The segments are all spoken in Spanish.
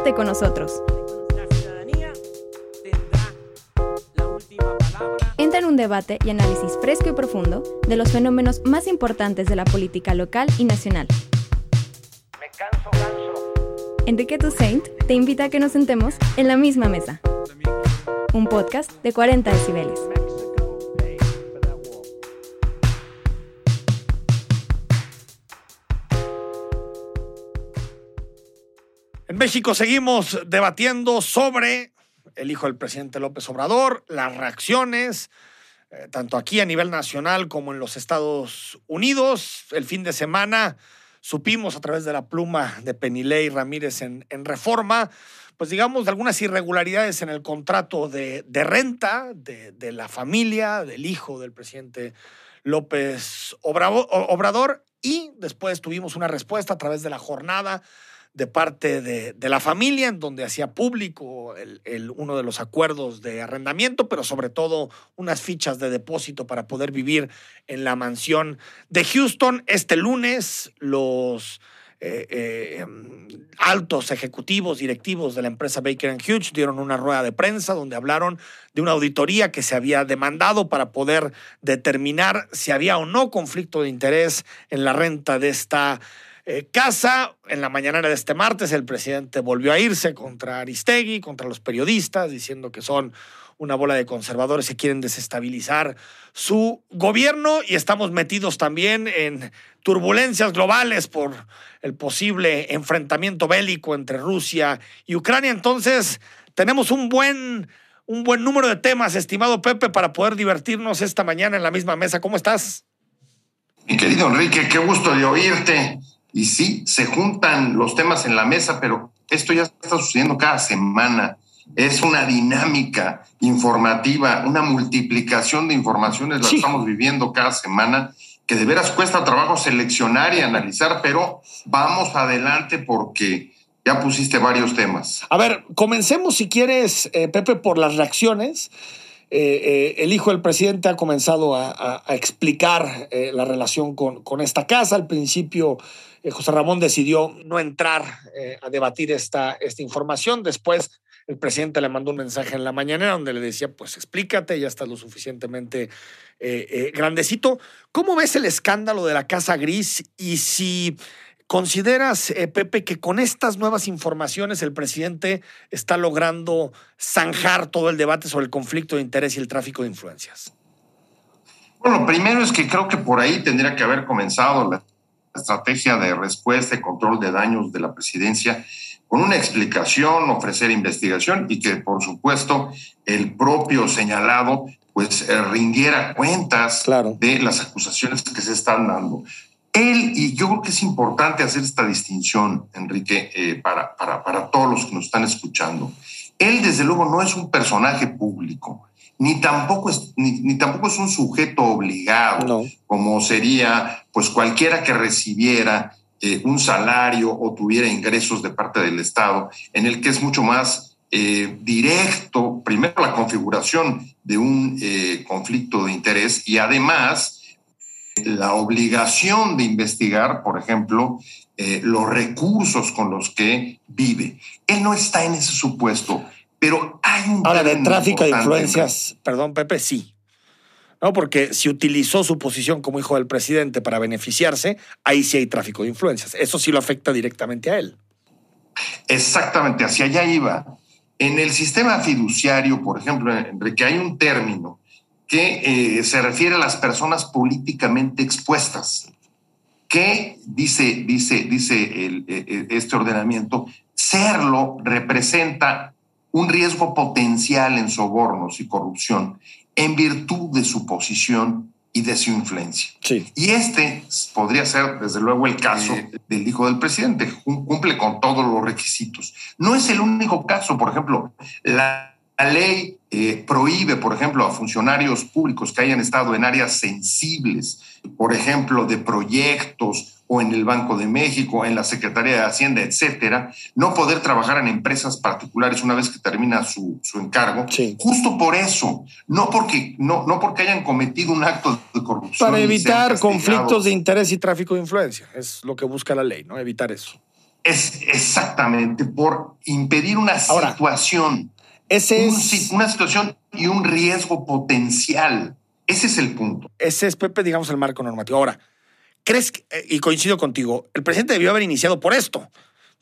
Quédate con nosotros. Entra en un debate y análisis fresco y profundo de los fenómenos más importantes de la política local y nacional. Me canso, ganso. Enrique Toussaint te invita a que nos sentemos en la misma mesa. Un podcast de 40 decibeles. México seguimos debatiendo sobre el hijo del presidente López Obrador, las reacciones, eh, tanto aquí a nivel nacional como en los Estados Unidos. El fin de semana supimos a través de la pluma de Penilei Ramírez en, Reforma, pues digamos, de algunas irregularidades en el contrato de, renta de, la familia, del hijo del presidente López Obrador. Y después tuvimos una respuesta a través de la jornada de parte de, la familia, en donde hacía público uno de los acuerdos de arrendamiento, pero sobre todo unas fichas de depósito para poder vivir en la mansión de Houston. Este lunes, los eh, eh, em, altos ejecutivos, directivos de la empresa Baker Hughes dieron una rueda de prensa donde hablaron de una auditoría que se había demandado para poder determinar si había o no conflicto de interés en la renta de esta eh, casa. En la mañana de este martes, el presidente volvió a irse contra Aristegui, contra los periodistas, diciendo que son una bola de conservadores que quieren desestabilizar su gobierno y estamos metidos también en turbulencias globales por el posible enfrentamiento bélico entre Rusia y Ucrania. Entonces, tenemos un buen, un buen número de temas, estimado Pepe, para poder divertirnos esta mañana en la misma mesa. ¿Cómo estás? Mi querido Enrique, qué gusto de oírte. Y sí, se juntan los temas en la mesa, pero esto ya está sucediendo cada semana. Es una dinámica informativa, una multiplicación de informaciones, la Sí. estamos viviendo cada semana, que de veras cuesta trabajo seleccionar y analizar, pero vamos adelante porque ya pusiste varios temas. A ver, comencemos si quieres, eh, Pepe, por las reacciones. Eh, eh, el hijo del presidente ha comenzado a, explicar eh, la relación con, esta casa. Al principio, José Ramón decidió no entrar a debatir esta, esta información. Después, el presidente le mandó un mensaje en la mañana donde le decía, pues explícate, ya estás lo suficientemente grandecito. ¿Cómo ves el escándalo de la Casa Gris y si consideras, eh, Pepe, que con estas nuevas informaciones el presidente está logrando zanjar todo el debate sobre el conflicto de interés y el tráfico de influencias? Bueno, primero es que creo que por ahí tendría que haber comenzado la estrategia de respuesta y control de daños de la presidencia con una explicación, ofrecer investigación y que, por supuesto, el propio señalado pues eh, rindiera cuentas Claro. de las acusaciones que se están dando. Él, y yo creo que es importante hacer esta distinción, Enrique, eh, para, para, para todos los que nos están escuchando. Él, desde luego, no es un personaje público, ni tampoco es, ni, ni tampoco es un sujeto obligado, No. como sería pues cualquiera que recibiera eh, un salario o tuviera ingresos de parte del Estado, en el que es mucho más eh, directo, primero la configuración de un conflicto de interés y además la obligación de investigar, por ejemplo, eh, los recursos con los que vive. Él no está en ese supuesto, pero hay un Ahora, de tráfico de influencias, perdón, Pepe, sí. No, porque si utilizó su posición como hijo del presidente para beneficiarse, ahí sí hay tráfico de influencias. Eso sí lo afecta directamente a él. Exactamente, hacia allá iba. En el sistema fiduciario, por ejemplo, Enrique, hay un término que eh, se refiere a las personas políticamente expuestas, que dice, dice, dice el- eh, este ordenamiento, serlo representa un riesgo potencial en sobornos y corrupción en virtud de su posición y de su influencia. Sí. Y este podría ser, desde luego, el caso del hijo del presidente. Cum- Cumple con todos los requisitos. No es el único caso. Por ejemplo, la, la ley eh, prohíbe, por ejemplo, a funcionarios públicos que hayan estado en áreas sensibles, por ejemplo, de proyectos o en el Banco de México, en la Secretaría de Hacienda, etcétera, no poder trabajar en empresas particulares una vez que termina su, su encargo. Sí. Justo por eso, no porque, no, no porque hayan cometido un acto de corrupción. Para evitar conflictos de interés y tráfico de influencia. Es lo que busca la ley, ¿no? Evitar eso. Es exactamente por impedir una Ahora, situación, Ese un es, una situación y un riesgo potencial. Ese es el punto. ese es, Pepe, digamos, el marco normativo. Ahora, ¿crees que, eh, y coincido contigo, el presidente debió haber iniciado por esto?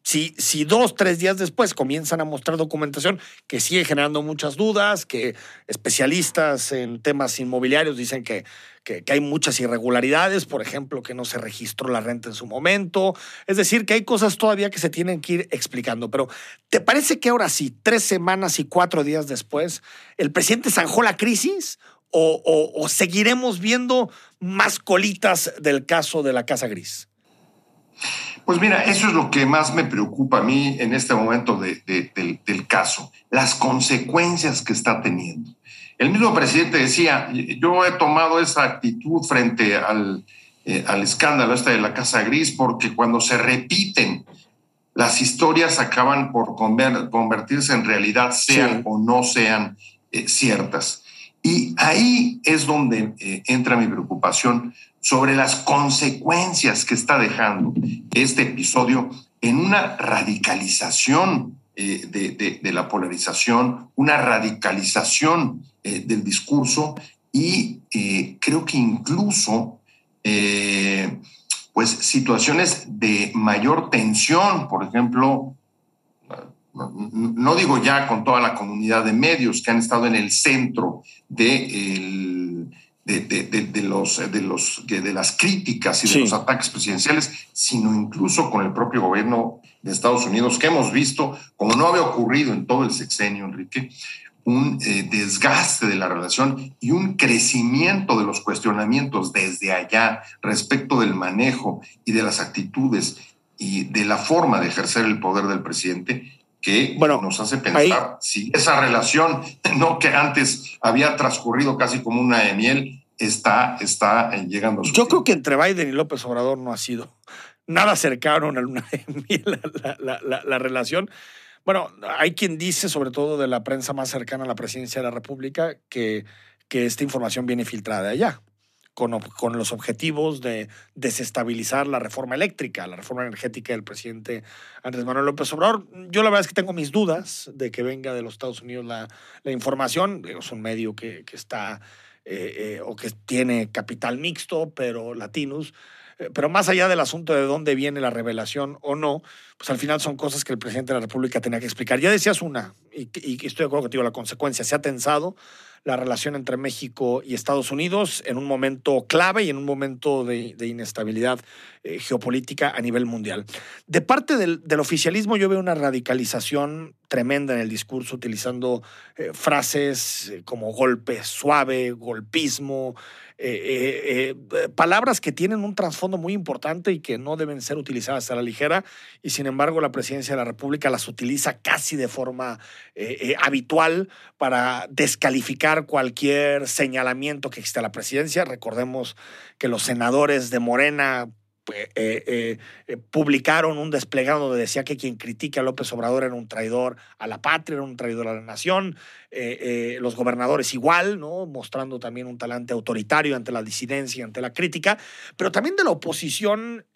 Si, si dos, tres días después comienzan a mostrar documentación que sigue generando muchas dudas, que especialistas en temas inmobiliarios dicen que, que, hay muchas irregularidades, por ejemplo, que no se registró la renta en su momento. Es decir, que hay cosas todavía que se tienen que ir explicando. Pero ¿te parece que ahora sí, tres semanas y cuatro días después, el presidente zanjó la crisis? ¿O, o- o seguiremos viendo más colitas del caso de la Casa Gris? Pues mira, eso es lo que más me preocupa a mí en este momento de- de- del, del caso, las consecuencias que está teniendo. El mismo presidente decía, yo he tomado esa actitud frente al, eh, al escándalo este de la Casa Gris porque cuando se repiten las historias acaban por conver- convertirse en realidad, sean Sí. o no sean eh, ciertas. Y ahí es donde eh, entra mi preocupación sobre las consecuencias que está dejando este episodio en una radicalización eh, de, de- de la polarización, una radicalización eh, del discurso y eh, creo que incluso pues situaciones de mayor tensión, por ejemplo, no, digo ya con toda la comunidad de medios que han estado en el centro de, el- de, de- de- de los, de, los, de, las críticas y de Sí. los ataques presidenciales, sino incluso con el propio gobierno de Estados Unidos, que hemos visto, como no había ocurrido en todo el sexenio, Enrique, un eh, desgaste de la relación y un crecimiento de los cuestionamientos desde allá respecto del manejo y de las actitudes y de la forma de ejercer el poder del presidente que Bueno, nos hace pensar si esa relación, no que antes había transcurrido casi como una de miel, está, está eh, llegando a su Yo fin. creo que entre Biden y López Obrador no ha sido nada cercano a luna de miel la, la- la- la relación. Bueno, hay quien dice, sobre todo de la prensa más cercana a la presidencia de la República, que, que esta información viene filtrada de allá, con, con los objetivos de desestabilizar la reforma eléctrica, la reforma energética del presidente Andrés Manuel López Obrador. Yo la verdad es que tengo mis dudas de que venga de los Estados Unidos la, la información. Es un medio que, que está eh, eh, o que tiene capital mixto, pero latinos. Eh, Pero más allá del asunto de dónde viene la revelación o no, pues al final son cosas que el presidente de la República tenía que explicar. Ya decías una, y, y estoy de acuerdo contigo, la consecuencia. Se ha tensado la relación entre México y Estados Unidos en un momento clave y en un momento de, inestabilidad eh, geopolítica a nivel mundial. De parte del, oficialismo yo veo una radicalización tremenda en el discurso, utilizando eh, frases eh, como golpe suave, golpismo, palabras que tienen un trasfondo muy importante y que no deben ser utilizadas a la ligera, y sin embargo la presidencia de la República las utiliza casi de forma habitual para descalificar cualquier señalamiento que exista a la presidencia. Recordemos que los senadores de Morena eh, eh, eh, publicaron un desplegado donde decía que quien critique a López Obrador era un traidor a la patria, era un traidor a la nación. Los gobernadores igual, ¿no? Mostrando también un talante autoritario ante la disidencia, ante la crítica, pero también de la oposición.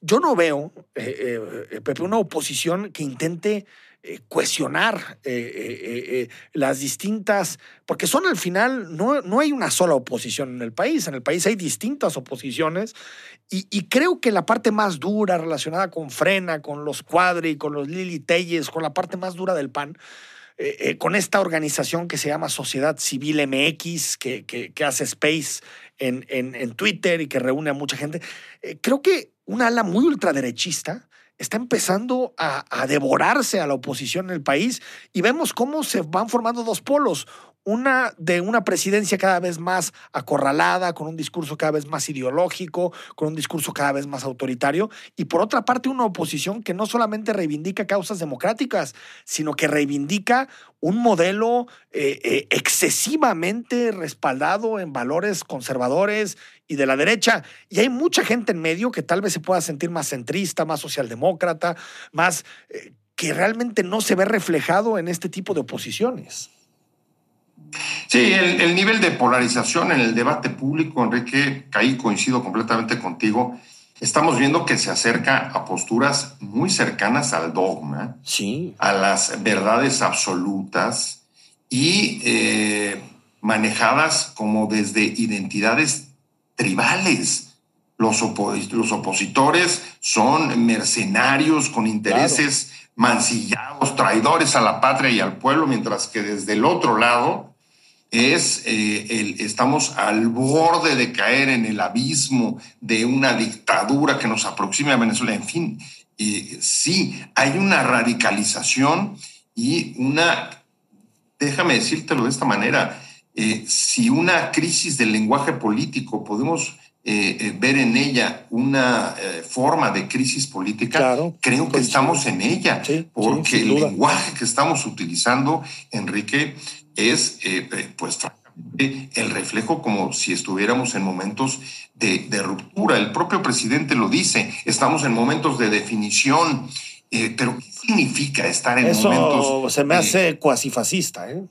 yo no veo, Pepe, una oposición que intente eh, cohesionar eh, eh, eh, eh, las distintas, porque son al final, no, no hay una sola oposición en el país, en el país hay distintas oposiciones y, y creo que la parte más dura relacionada con Frena, con los Cuadri, con los Lili Telles, con la parte más dura del PAN, eh, con esta organización que se llama Sociedad Civil MX, que, que, que hace space en, en, en, Twitter y que reúne a mucha gente, creo que una ala muy ultraderechista está empezando a, a, devorarse a la oposición en el país y vemos cómo se van formando dos polos. Una de una presidencia cada vez más acorralada, con un discurso cada vez más ideológico, con un discurso cada vez más autoritario, y por otra parte una oposición que no solamente reivindica causas democráticas, sino que reivindica un modelo eh, eh, excesivamente respaldado en valores conservadores y de la derecha. Y hay mucha gente en medio que tal vez se pueda sentir más centrista, más socialdemócrata, más eh, que realmente no se ve reflejado en este tipo de oposiciones. Sí, el, el, nivel de polarización en el debate público, Enrique, ahí coincido completamente contigo. Estamos viendo que se acerca a posturas muy cercanas al dogma, Sí. a las verdades absolutas y eh, manejadas como desde identidades tribales. Los, opo- los opositores son mercenarios con intereses mancillados, traidores a la patria y al pueblo, mientras que desde el otro lado es eh, el- estamos al borde de caer en el abismo de una dictadura que nos aproxime a Venezuela. En fin, eh, sí, hay una radicalización y una, déjame decírtelo de esta manera, eh, si una crisis del lenguaje político podemos eh, ver en ella una forma de crisis política, Claro, creo que estamos en ella, Sí, porque el lenguaje que estamos utilizando, Enrique, es eh, pues francamente el reflejo como si estuviéramos en momentos de, de ruptura. El propio presidente lo dice, estamos en momentos de definición. eh, pero ¿qué significa estar en Eso momentos? se me eh, hace cuasi fascista, ¿eh?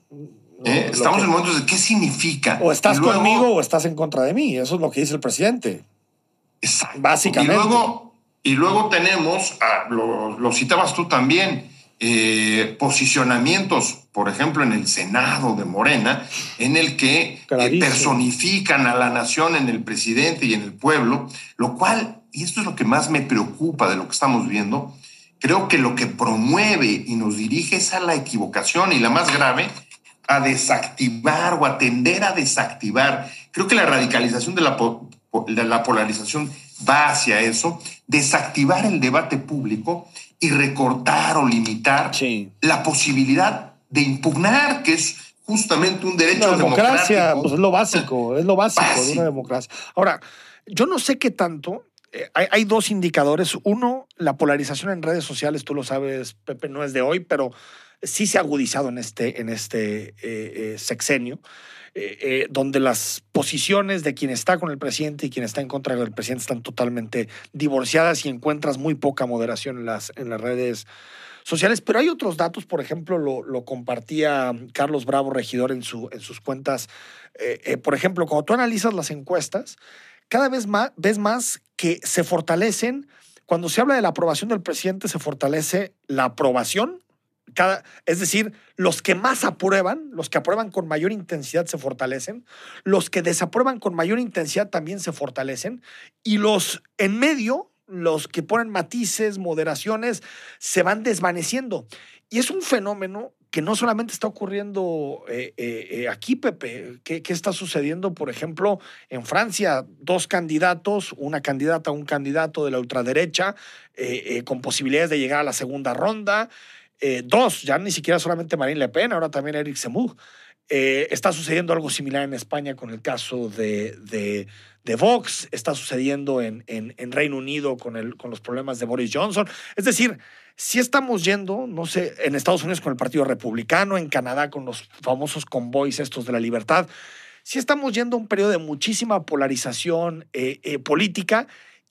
eh, estamos que- en momentos de qué significa. O estás luego- conmigo o estás en contra de mí. Eso es lo que dice el presidente. Exacto. Básicamente. Y luego, y luego tenemos, a- lo, lo citabas tú también, eh, posicionamientos, por ejemplo, en el Senado de Morena, en el que eh, personifican a la nación en el presidente y en el pueblo, lo cual, y esto es lo que más me preocupa de lo que estamos viendo, creo que lo que promueve y nos dirige es a la equivocación y la más grave, a desactivar o a tender a desactivar. Creo que la radicalización la, de la polarización va hacia eso, desactivar el debate público y recortar o limitar Sí. la posibilidad de impugnar, que es justamente un derecho La democracia, pues es lo básico, es lo básico, de una democracia. Ahora, yo no sé qué tanto. eh, hay, hay dos indicadores. Uno, la polarización en redes sociales, tú lo sabes, Pepe, no es de hoy, pero sí se ha agudizado en este, en este eh, eh, sexenio, eh, eh, donde las posiciones de quien está con el presidente y quien está en contra del presidente están totalmente divorciadas y encuentras muy poca moderación en las, en las redes sociales. Pero hay otros datos, por ejemplo, lo, lo compartía Carlos Bravo, regidor, en, su, en sus cuentas. Eh, por ejemplo, cuando tú analizas las encuestas, cada vez más ves más que se fortalecen. Cuando se habla de la aprobación del presidente, se fortalece la aprobación. Es decir, los que más aprueban, los que aprueban con mayor intensidad se fortalecen, los que desaprueban con mayor intensidad también se fortalecen, y los en medio, los que ponen matices, moderaciones, se van desvaneciendo. Y es un fenómeno que no solamente está ocurriendo eh, eh, eh, aquí, Pepe, ¿Qué, ¿qué está sucediendo, por ejemplo, en Francia? Dos candidatos, una candidata, un candidato de la ultraderecha, con posibilidades de llegar a la segunda ronda. Eh, dos, ya ni siquiera solamente Marine Le Pen, ahora también Eric Zemmour. Eh, está sucediendo algo similar en España con el caso de, de, Vox, está sucediendo en, en, Reino Unido con, el, con los problemas de Boris Johnson. Es decir, si estamos yendo, no sé, en Estados Unidos con el Partido Republicano, en Canadá con los famosos convoys estos de la libertad, si estamos yendo a un periodo de muchísima polarización eh, política.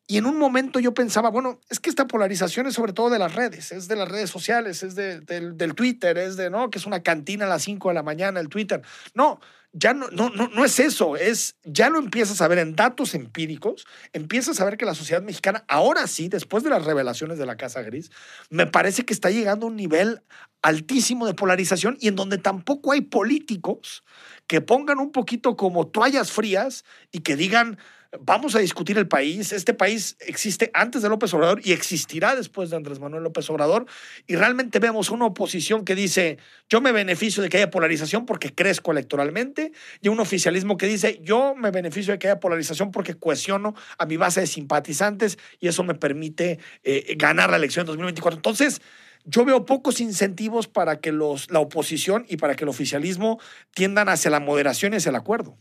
Y en un momento yo pensaba, bueno, es que esta polarización es sobre todo de las redes, es de las redes sociales, es de- del, Twitter, es de, ¿no? Que es una cantina a las 5 de la mañana, el Twitter. No, ya no, no, no, no es eso, es, ya lo empiezas a ver en datos empíricos, empiezas a ver que la sociedad mexicana, ahora sí, después de las revelaciones de la Casa Gris, me parece que está llegando a un nivel altísimo de polarización y en donde tampoco hay políticos que pongan un poquito como toallas frías y que digan, vamos a discutir el país, este país existe antes de López Obrador y existirá después de Andrés Manuel López Obrador, y realmente vemos una oposición que dice, yo me beneficio de que haya polarización porque crezco electoralmente, y un oficialismo que dice, yo me beneficio de que haya polarización porque cohesiono a mi base de simpatizantes y eso me permite eh, ganar la elección en 2024. Entonces, yo veo pocos incentivos para que los, la oposición y para que el oficialismo tiendan hacia la moderación y hacia el acuerdo.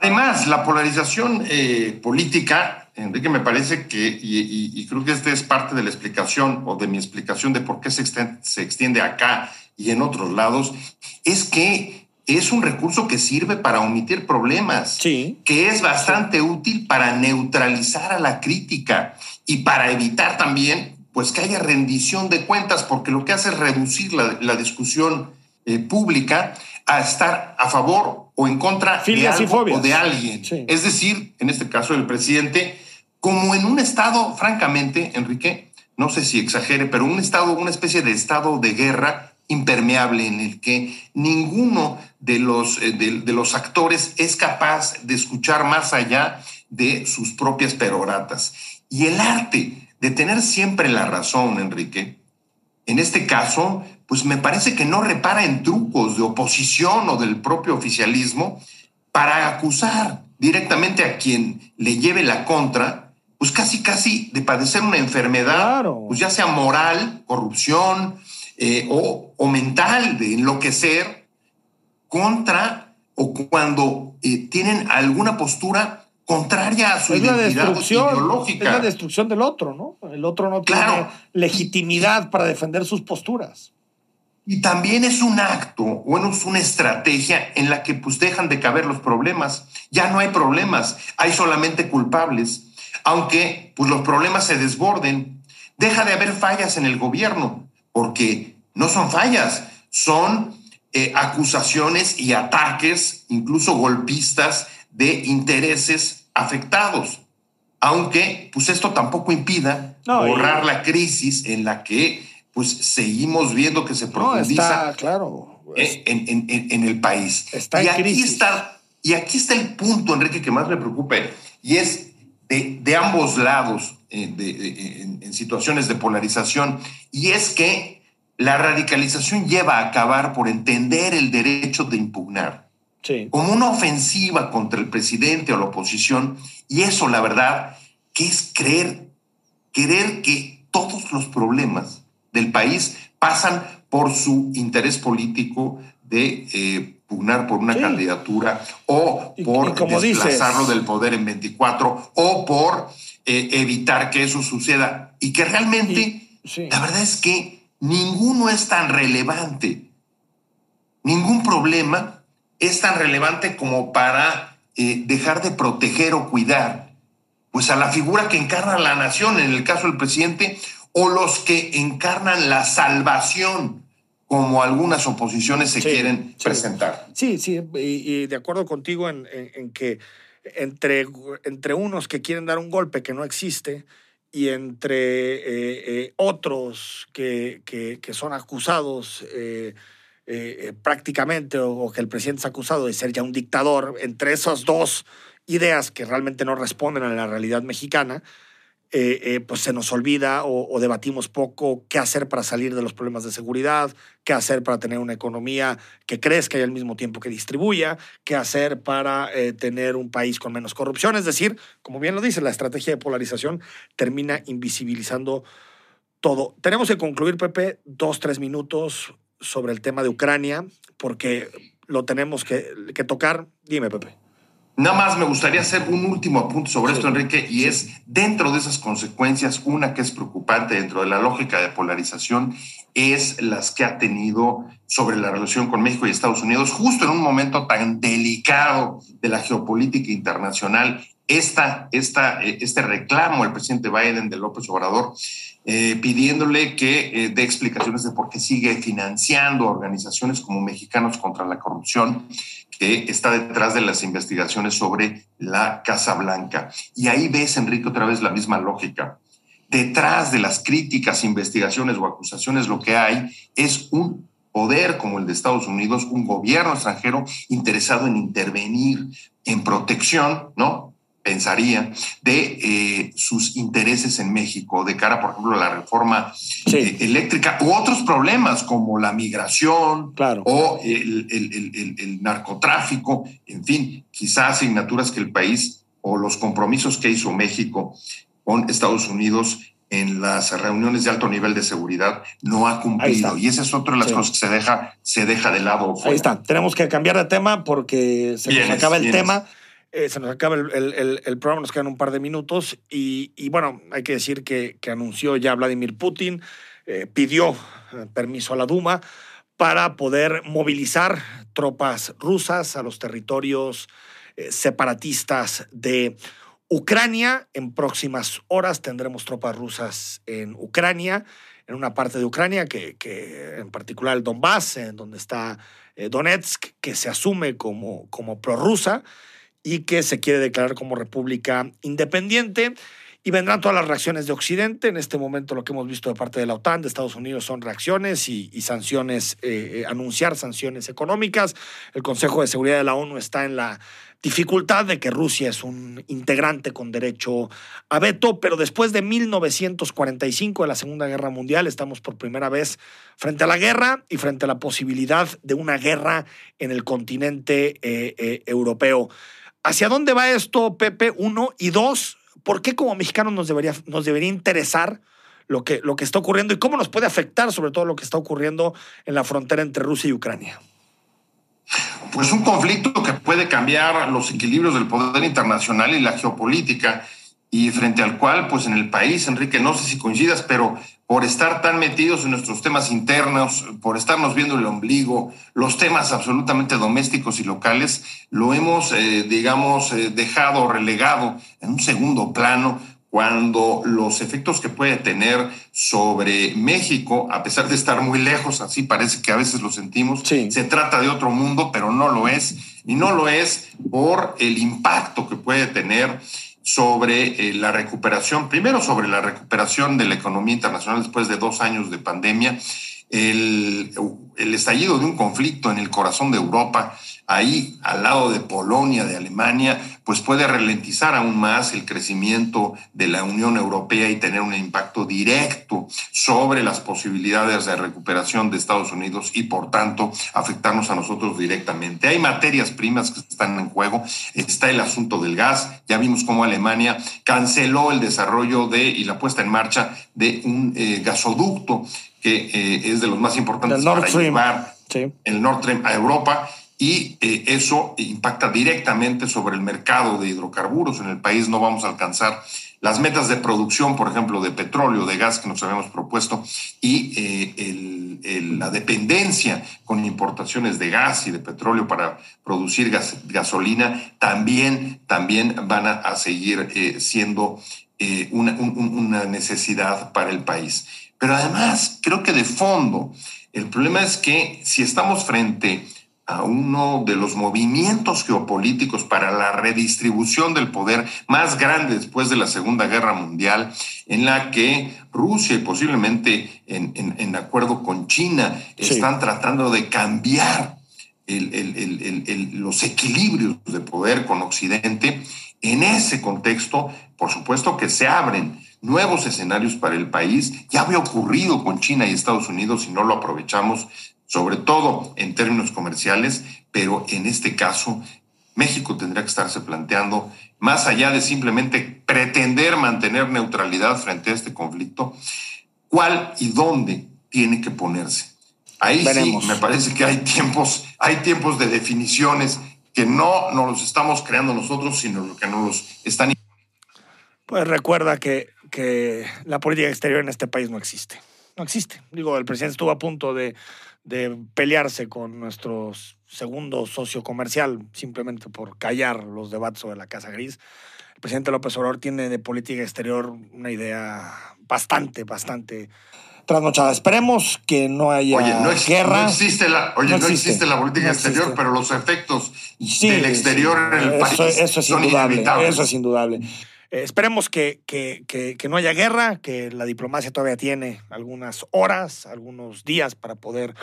Además, la polarización eh, política, Enrique, me parece que, y, y- y creo que esta es parte de la explicación o de mi explicación de por qué se extiende, se extiende acá y en otros lados, es que es un recurso que sirve para omitir problemas, Sí. que es bastante útil para neutralizar a la crítica y para evitar también pues que haya rendición de cuentas, porque lo que hace es reducir la, la discusión eh, pública a estar a favor o en contra Filias de algo o de alguien. Sí. Es decir, en este caso el presidente, como en un estado, francamente, Enrique, no sé si exagere, pero un estado, una especie de estado de guerra impermeable en el que ninguno de los, eh, de, de los actores es capaz de escuchar más allá de sus propias peroratas. Y el arte de tener siempre la razón, Enrique, en este caso, pues me parece que no repara en trucos de oposición o del propio oficialismo para acusar directamente a quien le lleve la contra, pues casi casi de padecer una enfermedad, Claro. pues ya sea moral, corrupción eh, o, o mental, de enloquecer contra o cuando eh, tienen alguna postura contraria a su Es identidad ideológica. Es la destrucción del otro, ¿no? El otro no Claro. tiene legitimidad para defender sus posturas. Y también es un acto, bueno, es una estrategia en la que pues dejan de caber los problemas. Ya no hay problemas, hay solamente culpables. Aunque pues los problemas se desborden, deja de haber fallas en el gobierno, porque no son fallas, son eh, acusaciones y ataques, incluso golpistas, de intereses afectados. Aunque pues esto tampoco impida No, y- borrar la crisis en la que pues seguimos viendo que se No, profundiza está claro. eh, en, en- en- en el país. Está y en aquí crisis. está y aquí está el punto, Enrique, que más me preocupa y es de, de ambos lados eh, de- de- en, situaciones de polarización y es que la radicalización lleva a acabar por entender el derecho de impugnar Sí. como una ofensiva contra el presidente o la oposición, y eso, la verdad, que es creer, creer que todos los problemas del país pasan por su interés político de eh, pugnar por una Sí. candidatura o Y- por y como desplazarlo dices- del poder en 24 o por eh, evitar que eso suceda y que realmente Y- sí. la verdad es que ninguno es tan relevante ningún problema es tan relevante como para eh, dejar de proteger o cuidar pues a la figura que encarna la nación, en el caso del presidente, o los que encarnan la salvación, como algunas oposiciones se Sí, quieren sí. presentar. Sí, sí, y, y de acuerdo contigo en, en- en que entre, entre unos que quieren dar un golpe que no existe y entre eh, eh, otros que, que- que son acusados eh, prácticamente o, o que el presidente es acusado de ser ya un dictador, entre esas dos ideas que realmente no responden a la realidad mexicana, eh, eh, pues se nos olvida o, debatimos poco qué hacer para salir de los problemas de seguridad, qué hacer para tener una economía que crezca y al mismo tiempo que distribuya, qué hacer para eh, tener un país con menos corrupción. Es decir, como bien lo dice, la estrategia de polarización termina invisibilizando todo. Tenemos que concluir, Pepe, dos, tres minutos sobre el tema de Ucrania, porque lo tenemos que, que tocar. Dime, Pepe. Nada más me gustaría hacer un último apunte sobre Sí. esto, Enrique, y es dentro de esas consecuencias, una que es preocupante dentro de la lógica de polarización, es las que ha tenido sobre la relación con México y Estados Unidos, justo en un momento tan delicado de la geopolítica internacional. Esta, esta, eh, este reclamo al presidente Biden de López Obrador, eh, pidiéndole que eh, dé explicaciones de por qué sigue financiando organizaciones como Mexicanos contra la Corrupción, que está detrás de las investigaciones sobre la Casa Blanca. Y ahí ves, Enrique, otra vez la misma lógica. Detrás de las críticas, investigaciones o acusaciones, lo que hay es un poder como el de Estados Unidos, un gobierno extranjero interesado en intervenir en protección, ¿no? Pensaría, de eh, sus intereses en México, de cara, por ejemplo, a la reforma Sí. eh, eléctrica u otros problemas como la migración, Claro. o el, el- el- el- el narcotráfico, en fin, quizá asignaturas que el país o los compromisos que hizo México con Estados Unidos en las reuniones de alto nivel de seguridad no ha cumplido. Y esa es otra de las Sí. cosas que se deja, se deja de lado. fuera. Ahí está. Tenemos que cambiar de tema porque se nos acaba el vienes. tema. Eh, se nos acaba el, el- programa, nos quedan un par de minutos. Y, bueno, hay que decir que, anunció ya Vladimir Putin, eh, pidió eh, permiso a la Duma para poder movilizar tropas rusas a los territorios separatistas de Ucrania. En próximas horas tendremos tropas rusas en Ucrania, en una parte de Ucrania, que, en particular el Donbass, en donde está Donetsk, que se asume como, como prorrusa y que se quiere declarar como república independiente. y vendrán todas las reacciones de Occidente. En este momento lo que hemos visto de parte de la OTAN, de Estados Unidos, son reacciones y, sanciones, eh, eh, anunciar sanciones económicas. El Consejo de Seguridad de la ONU está en la dificultad de que Rusia es un integrante con derecho a veto, pero después de 1945, de la Segunda Guerra Mundial, estamos por primera vez frente a la guerra y frente a la posibilidad de una guerra en el continente eh, europeo. ¿Hacia dónde va esto, Pepe? Uno. Y dos, ¿por qué como mexicanos nos debería, nos debería interesar lo que, lo que está ocurriendo y cómo nos puede afectar sobre todo lo que está ocurriendo en la frontera entre Rusia y Ucrania? Pues un conflicto que puede cambiar los equilibrios del poder internacional y la geopolítica y frente al cual, pues en el país, Enrique, no sé si coincidas, pero por estar tan metidos en nuestros temas internos, por estarnos viendo el ombligo, los temas absolutamente domésticos y locales, lo hemos, eh, digamos, eh, dejado relegado en un segundo plano cuando los efectos que puede tener sobre México, a pesar de estar muy lejos, así parece que a veces lo sentimos, Sí. se trata de otro mundo, pero no lo es. Y no lo es por el impacto que puede tener sobre eh, la recuperación, primero sobre la recuperación de la economía internacional después de dos años de pandemia, el, el estallido de un conflicto en el corazón de Europa, ahí al lado de Polonia, de Alemania, pues puede ralentizar aún más el crecimiento de la Unión Europea y tener un impacto directo sobre las posibilidades de recuperación de Estados Unidos y por tanto afectarnos a nosotros directamente. Hay materias primas que están en juego, está el asunto del gas, ya vimos cómo Alemania canceló el desarrollo de y la puesta en marcha de un eh, gasoducto que eh, es de los más importantes para llevar Sí. el Nord Stream a Europa y eh, eso impacta directamente sobre el mercado de hidrocarburos. En el país no vamos a alcanzar las metas de producción, por ejemplo, de petróleo, de gas que nos habíamos propuesto y eh, la dependencia con importaciones de gas y de petróleo para producir gas- gasolina también, también van a, seguir eh, siendo una, un- un- una necesidad para el país. Pero además, creo que de fondo, el problema es que si estamos frente a uno de los movimientos geopolíticos para la redistribución del poder más grande después de la Segunda Guerra Mundial, en la que Rusia y posiblemente en, en- en acuerdo con China Sí. están tratando de cambiar el- el- el- el- el- los equilibrios de poder con Occidente, en ese contexto, por supuesto que se abren nuevos escenarios para el país. Ya había ocurrido con China y Estados Unidos y no lo aprovechamos, sobre todo en términos comerciales, pero en este caso México tendrá que estarse planteando, más allá de simplemente pretender mantener neutralidad frente a este conflicto, cuál y dónde tiene que ponerse. Ahí Veremos. sí me parece que hay tiempos, hay tiempos de definiciones que no nos los estamos creando nosotros, sino que nos los están Pues recuerda que, que la política exterior en este país no existe. No existe. Digo, el presidente estuvo a punto de, de pelearse con nuestro segundo socio comercial simplemente por callar los debates sobre la Casa Gris. El presidente López Obrador tiene de política exterior una idea bastante, bastante trasnochada. Esperemos que no haya Oye, no, ex- guerra. no existe la, oye, No no existe. existe la política No exterior, existe. pero los efectos Sí, del exterior sí. en el eso, país eso es son indudable. inevitables. Eso es indudable. Eh, esperemos que, que, que, no haya guerra, que la diplomacia todavía tiene algunas horas, algunos días para poder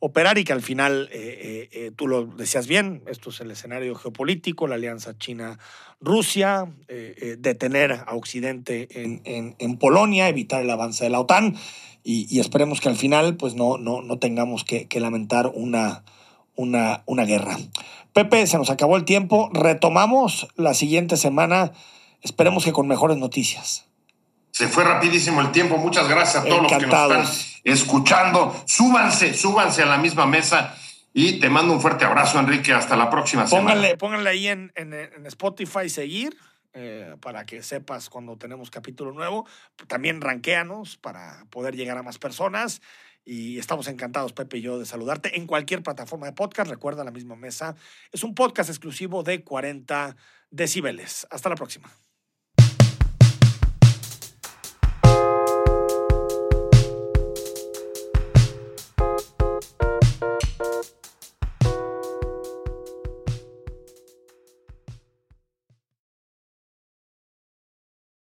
operar y que al final, eh, eh, tú lo decías bien, esto es el escenario geopolítico, la alianza China-Rusia, detener a Occidente en, en, en Polonia, evitar el avance de la OTAN y, y esperemos que al final pues no, no, no tengamos que lamentar una, una, una guerra. Pepe, se nos acabó el tiempo. Retomamos la siguiente semana. Esperemos que con mejores noticias. Se fue rapidísimo el tiempo. Muchas gracias a todos los que nos están escuchando. Súbanse, súbanse a la misma mesa y te mando un fuerte abrazo, Enrique. Hasta la próxima semana. Pónganle, pónganle ahí en, en- en Spotify seguir eh, para que sepas cuando tenemos capítulo nuevo. También ranquéanos para poder llegar a más personas. Y estamos encantados, Pepe y yo, de saludarte en cualquier plataforma de podcast. Recuerda la misma mesa. Es un podcast exclusivo de 40 decibeles. Hasta la próxima.